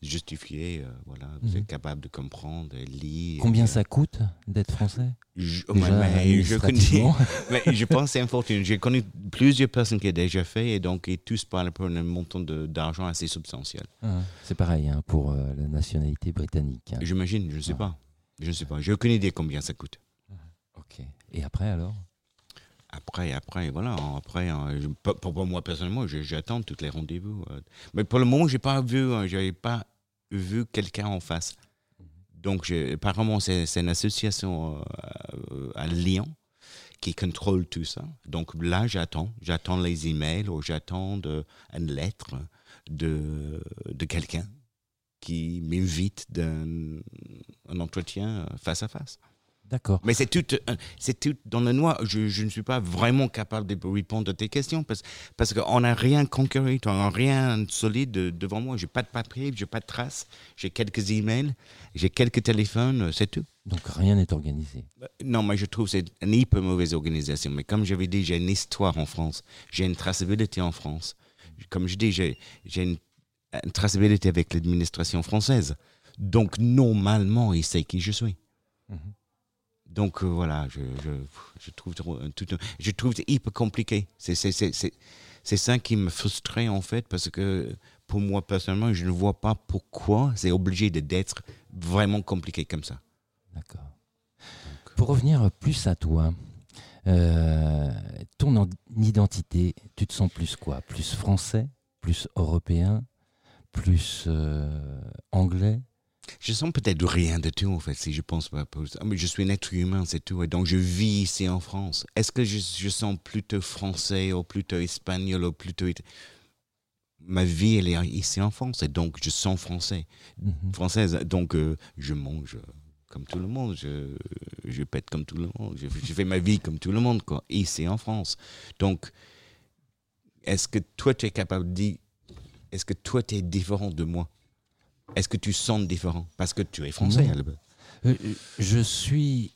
justifiés, euh, voilà, vous Mhm. êtes capable de comprendre, de lire. Combien ça coûte d'être français? Je, Déjà, mais- je connais, <laughs> mais je pense que c'est important. J'ai connu plusieurs personnes qui ont déjà fait et donc ils tous parlent pour un montant d'argent assez substantiel. Ah, C'est pareil hein, pour euh, la nationalité britannique. hein. J'imagine, je ne sais Ah. pas. Je ne sais pas. J'ai aucune idée combien ça coûte. Et après alors? Après, après, voilà. Après, euh, pour, moi personnellement, j'attends tous les rendez-vous. euh. Mais pour le moment, j'ai pas vu, euh, j'avais pas vu quelqu'un en face. Donc, apparemment, c'est une association à Lyon qui contrôle tout ça. Donc là, j'attends. J'attends les emails ou j'attends une lettre de, de quelqu'un qui m'invite d'un un entretien face à face. D'accord. Mais c'est tout, euh, c'est tout dans le noir. Je, je ne suis pas vraiment capable de répondre à tes questions parce, parce qu'on n'a rien concret, on n'a rien de solide de- devant moi. J'ai pas de papier, j'ai pas de traces, j'ai quelques emails, j'ai quelques téléphones, euh, c'est tout. Donc rien n'est organisé. Non, mais je trouve que c'est une hyper mauvaise organisation. Mais comme j'avais dit, j'ai une histoire en France. J'ai une traçabilité en France. Comme je dis, j'ai j'ai une, une traçabilité avec l'administration française. Donc, normalement, il sait qui je suis. Donc, euh, voilà, je, trouve trop- tout, je trouve hyper compliqué. C'est ça qui me frustrait, en fait, parce que pour moi, personnellement, je ne vois pas pourquoi c'est obligé d'être vraiment compliqué comme ça. D'accord. Pour revenir plus à toi, euh, ton en- identité, tu te sens plus quoi? Plus français? Plus européen? Plus euh, anglais? Je sens peut-être rien de tout, en fait, si je pense pas. Ah, mais je suis un être humain, c'est tout. Et donc, je vis ici en France. Est-ce que je, je sens plutôt français ou plutôt espagnol ou plutôt. Ma vie, elle est ici en France. Et donc, je sens français. Mhm. Française. Donc, euh, je mange comme tout le monde. Je, je pète comme tout le monde. Je, je fais ma vie comme tout le monde, quoi. Ici en France. Donc, est-ce que toi, tu es capable de dire. Est-ce que toi, tu es différent de moi? Est-ce que tu sens différent? Parce que tu es français. Euh, euh, Je suis.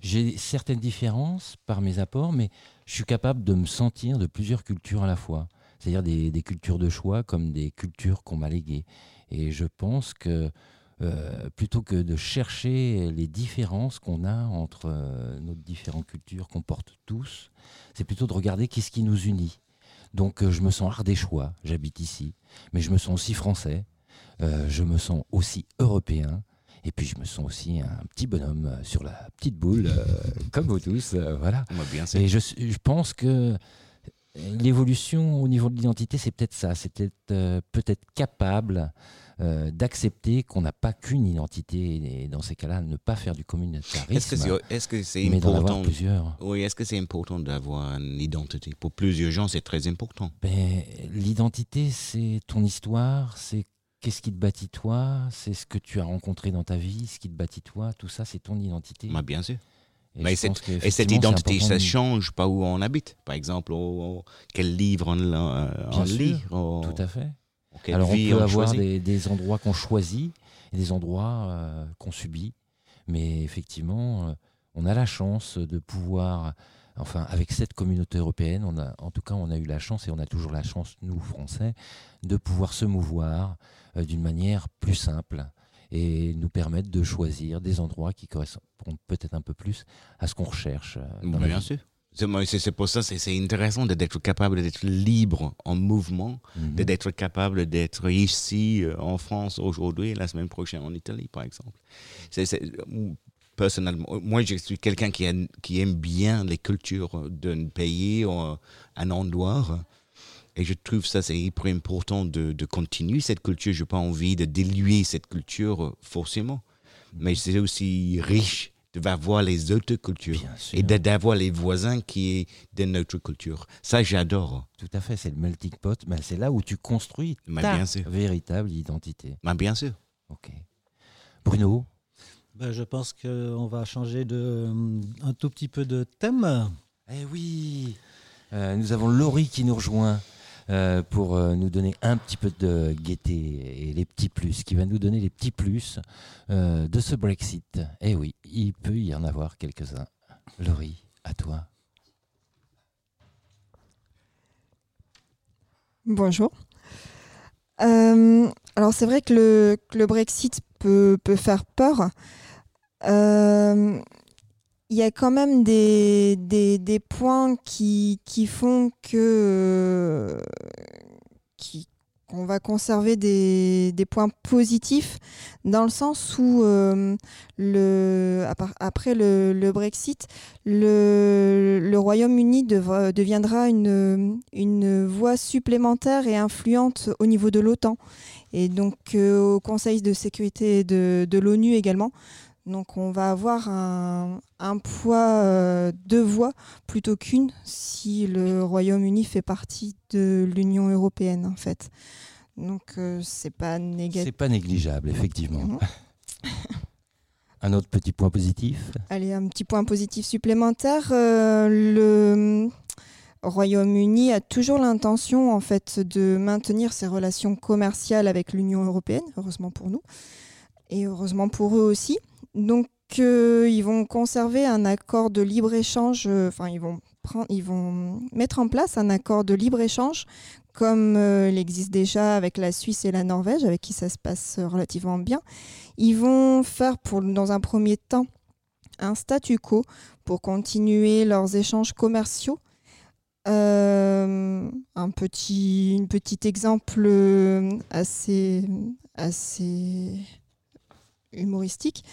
J'ai certaines différences par mes apports, mais je suis capable de me sentir de plusieurs cultures à la fois. C'est-à-dire des, des cultures de choix comme des cultures qu'on m'a léguées. Et je pense que euh, plutôt que de chercher les différences qu'on a entre euh, nos différentes cultures qu'on porte tous, c'est plutôt de regarder qu'est-ce qui nous unit. Donc euh, je me sens ardéchois, j'habite ici, mais je me sens aussi français, euh, je me sens aussi européen, et puis je me sens aussi un petit bonhomme euh, sur la petite boule, euh, <laughs> comme vous tous, euh, voilà. Bien. Et je, je pense que l'évolution au niveau de l'identité, c'est peut-être ça, c'est peut-être capable euh, d'accepter qu'on n'a pas qu'une identité, et dans ces cas-là, ne pas faire du communautarisme, Est-ce que c'est d'en avoir important plusieurs. Oui, est-ce que c'est important d'avoir une identité? Pour plusieurs gens, c'est très important. Ben, L'identité, c'est ton histoire, c'est qu'est-ce qui te bâtit toi, c'est ce que tu as rencontré dans ta vie, ce qui te bâtit toi, tout ça, c'est ton identité. Moi, bien sûr. Et mais cette identité, ça de- change pas où on habite. Par exemple, au- au- quel livre on, euh, on lit. au- Tout à fait. Alors on peut avoir des, des endroits qu'on choisit et des endroits euh, qu'on subit, mais effectivement, euh, on a la chance de pouvoir, enfin avec cette communauté européenne, on a, en tout cas on a eu la chance et on a toujours la chance, nous Français, de pouvoir se mouvoir d'une manière plus simple et nous permettre de choisir des endroits qui correspondent peut-être un peu plus à ce qu'on recherche. euh, dans Bien sûr. C'est pour ça c'est c'est intéressant d'être capable d'être libre en mouvement, de- d'être capable d'être ici euh, en France aujourd'hui et la semaine prochaine en Italie, par exemple. Personnellement, moi, je suis quelqu'un qui, aime- qui aime bien les cultures d'un pays ou un endroit. Et je trouve ça, c'est hyper important de, de continuer cette culture. Je n'ai pas envie de diluer cette culture euh, forcément. Mais c'est aussi riche de voir les autres cultures Bien sûr. et d'avoir les voisins qui est de notre culture. Ça, j'adore. Tout à fait, c'est le melting pot. Ben, c'est là où tu construis Mais ta bien sûr. véritable identité. Mais bien sûr. Ok. Bruno, Ben, je pense qu'on va changer de, un tout petit peu de thème. eh oui, Euh, nous avons Laurie qui nous rejoint euh, pour euh, nous donner un petit peu de gaieté et les petits plus, qui va nous donner les petits plus euh, de ce Brexit. Eh oui, il peut y en avoir quelques-uns. Laurie, à toi. Bonjour. Alors c'est vrai que le, que le Brexit peut, peut faire peur. Euh, Il y a quand même des, points qui, font que euh, qu'on va conserver des, points positifs dans le sens où euh, le, après le, Brexit, le, le Royaume-Uni deviendra une, voie supplémentaire et influente au niveau de l'OTAN et donc euh, au Conseil de sécurité de l'ONU également. Donc on va avoir un, un poids euh, deux voix plutôt qu'une si le Royaume-Uni fait partie de l'Union européenne en fait. Donc euh, c'est pas négatif. C'est pas négligeable, effectivement. Mhm. <laughs> Un autre petit point positif Allez, un petit point positif supplémentaire. euh, le Royaume-Uni a toujours l'intention en fait de maintenir ses relations commerciales avec l'Union européenne, heureusement pour nous, et heureusement pour eux aussi. Donc euh, ils vont conserver un accord de libre-échange, euh, enfin ils vont ils vont mettre en place un accord de libre-échange comme euh, il existe déjà avec la Suisse et la Norvège, avec qui ça se passe relativement bien. Ils vont faire pour, dans un premier temps un statu quo pour continuer leurs échanges commerciaux. Un petit, un petit exemple assez, assez humoristique.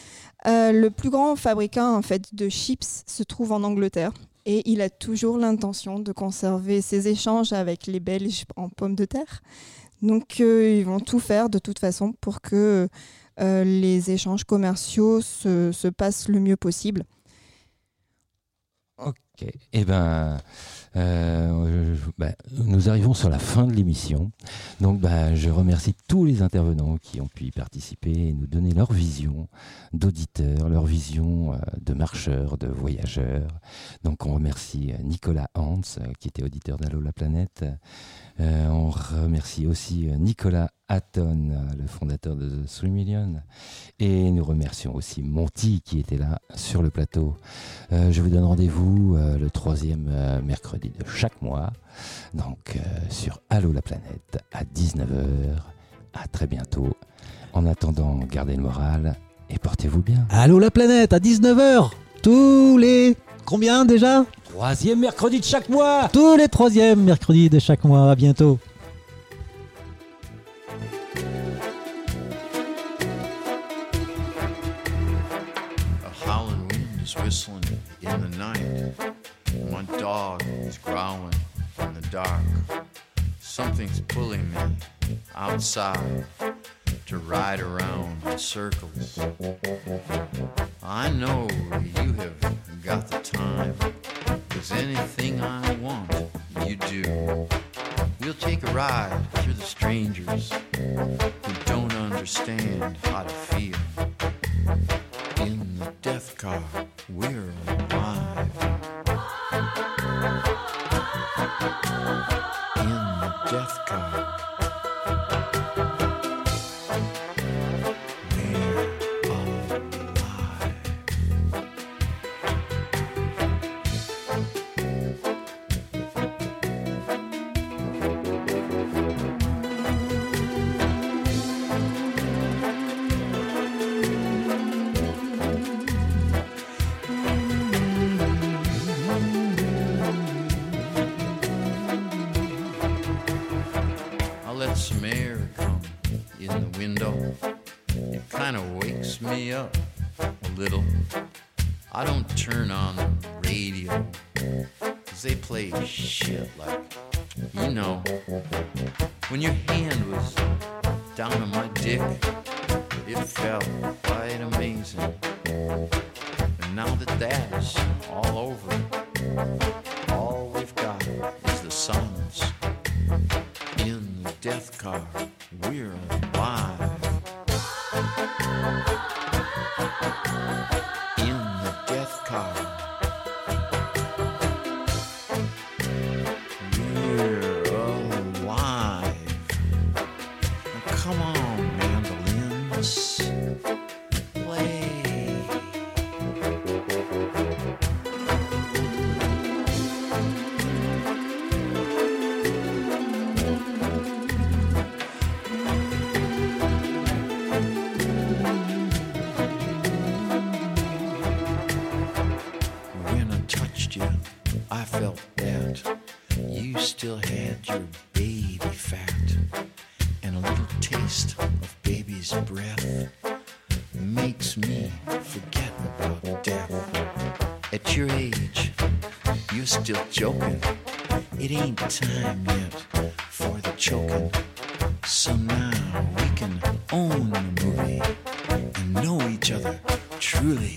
Euh, le plus grand fabricant en fait de chips se trouve en Angleterre et il a toujours l'intention de conserver ses échanges avec les Belges en pommes de terre. Donc euh, ils vont tout faire de toute façon pour que euh, les échanges commerciaux se, se passent le mieux possible. Eh ben, euh, bah, nous arrivons sur la fin de l'émission. Donc, bah, je remercie tous les intervenants qui ont pu y participer et nous donner leur vision d'auditeurs, leur vision euh, de marcheurs, de voyageurs. Donc, on remercie euh, Nicolas Hans, qui était auditeur d'Allo la planète. On remercie aussi Nicolas Hatton, le fondateur de The 3 Million. Et nous remercions aussi Monty, qui était là sur le plateau. Je vous donne rendez-vous euh, le troisième euh, mercredi de chaque mois, donc euh, sur Allo la planète à 19h. À très bientôt. En attendant, gardez le moral et portez-vous bien. Allô la planète à 19h Tous les... Combien déjà? Troisième mercredi de chaque mois Tous les troisièmes mercredis de chaque mois. À bientôt. A howling wind is whistling in the night. My dog is growling in the dark. Something's pulling me outside to ride around in circles. I know you have got the time, 'cause anything I want, you do. We'll take a ride through the strangers who don't understand how to feel. In the death car, we're alive. death coming. Little. I don't turn on still joking. It ain't time yet for the choking. So now we can own the movie and know each other truly.